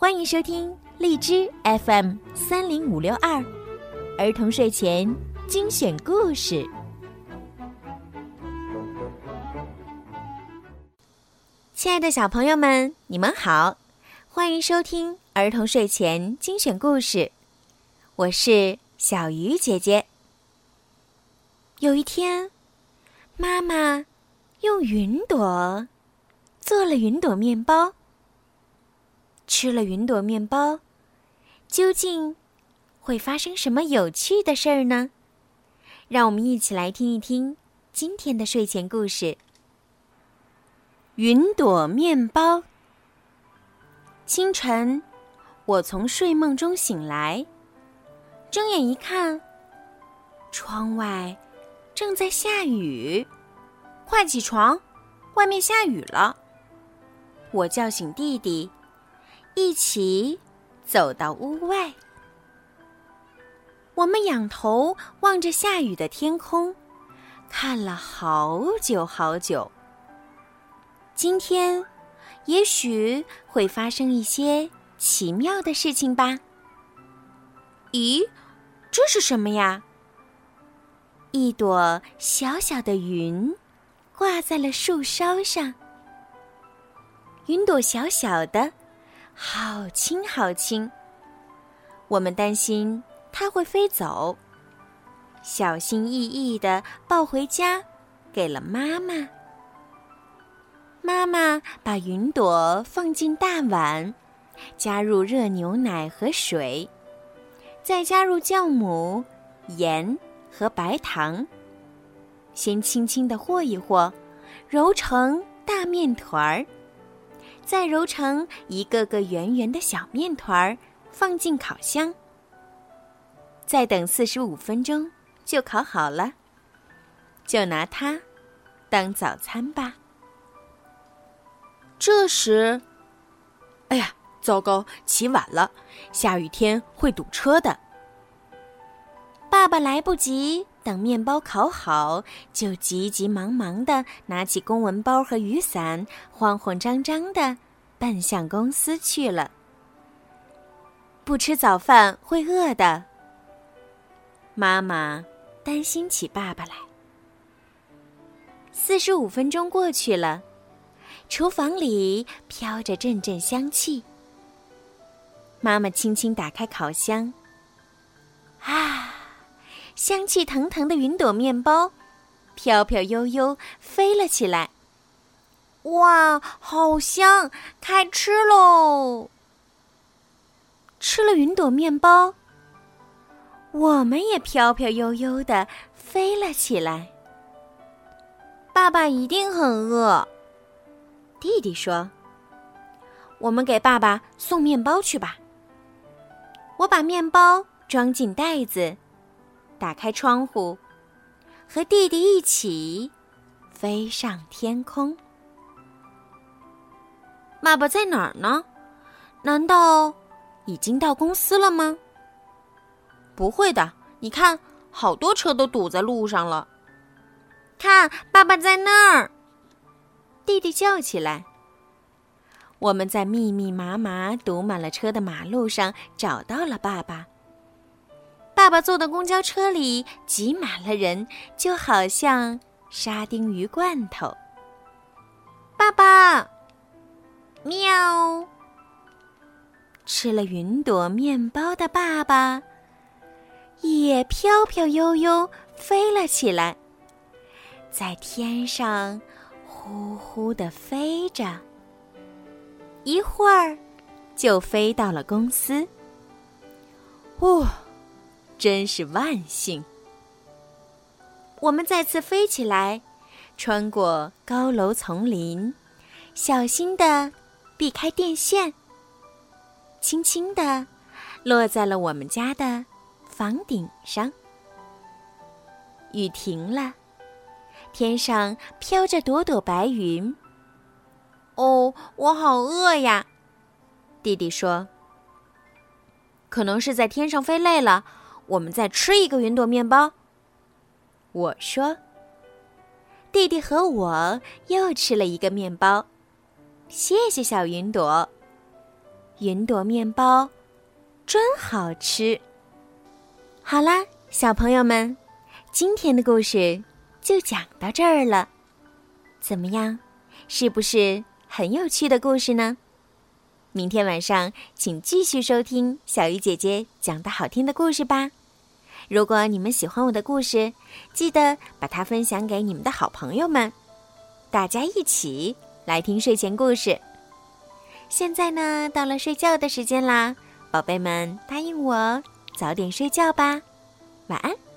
欢迎收听荔枝 FM 三零五六二儿童睡前精选故事。亲爱的小朋友们，你们好，欢迎收听儿童睡前精选故事。我是小鱼姐姐。有一天，妈妈用云朵做了云朵面包。吃了云朵面包，究竟会发生什么有趣的事儿呢？让我们一起来听一听今天的睡前故事。云朵面包。清晨，我从睡梦中醒来，睁眼一看，窗外正在下雨。快起床，外面下雨了！我叫醒弟弟。一起走到屋外，我们仰头望着下雨的天空，看了好久好久。今天也许会发生一些奇妙的事情吧？咦，这是什么呀？一朵小小的云挂在了树梢上，云朵小小的。好轻好轻，我们担心它会飞走，小心翼翼的抱回家，给了妈妈。妈妈把云朵放进大碗，加入热牛奶和水，再加入酵母、盐和白糖，先轻轻的和一和，揉成大面团儿。再揉成一个个圆圆的小面团儿，放进烤箱。再等四十五分钟就烤好了，就拿它当早餐吧。这时，哎呀，糟糕，起晚了，下雨天会堵车的。爸爸来不及等面包烤好，就急急忙忙的拿起公文包和雨伞，慌慌张张的奔向公司去了。不吃早饭会饿的，妈妈担心起爸爸来。四十五分钟过去了，厨房里飘着阵阵香气。妈妈轻轻打开烤箱，啊！香气腾腾的云朵面包，飘飘悠悠飞了起来。哇，好香！开吃喽！吃了云朵面包，我们也飘飘悠悠的飞了起来。爸爸一定很饿，弟弟说：“我们给爸爸送面包去吧。”我把面包装进袋子。打开窗户，和弟弟一起飞上天空。爸爸在哪儿呢？难道已经到公司了吗？不会的，你看，好多车都堵在路上了。看，爸爸在那儿！弟弟叫起来。我们在密密麻麻堵满了车的马路上找到了爸爸。爸爸坐的公交车里挤满了人，就好像沙丁鱼罐头。爸爸，喵！吃了云朵面包的爸爸也飘飘悠悠飞了起来，在天上呼呼的飞着，一会儿就飞到了公司。哦。真是万幸！我们再次飞起来，穿过高楼丛林，小心的避开电线，轻轻的落在了我们家的房顶上。雨停了，天上飘着朵朵白云。哦，我好饿呀！弟弟说：“可能是在天上飞累了。”我们再吃一个云朵面包。我说：“弟弟和我又吃了一个面包，谢谢小云朵。”云朵面包，真好吃。好啦，小朋友们，今天的故事就讲到这儿了。怎么样，是不是很有趣的故事呢？明天晚上请继续收听小鱼姐姐讲的好听的故事吧。如果你们喜欢我的故事，记得把它分享给你们的好朋友们，大家一起来听睡前故事。现在呢，到了睡觉的时间啦，宝贝们，答应我早点睡觉吧，晚安。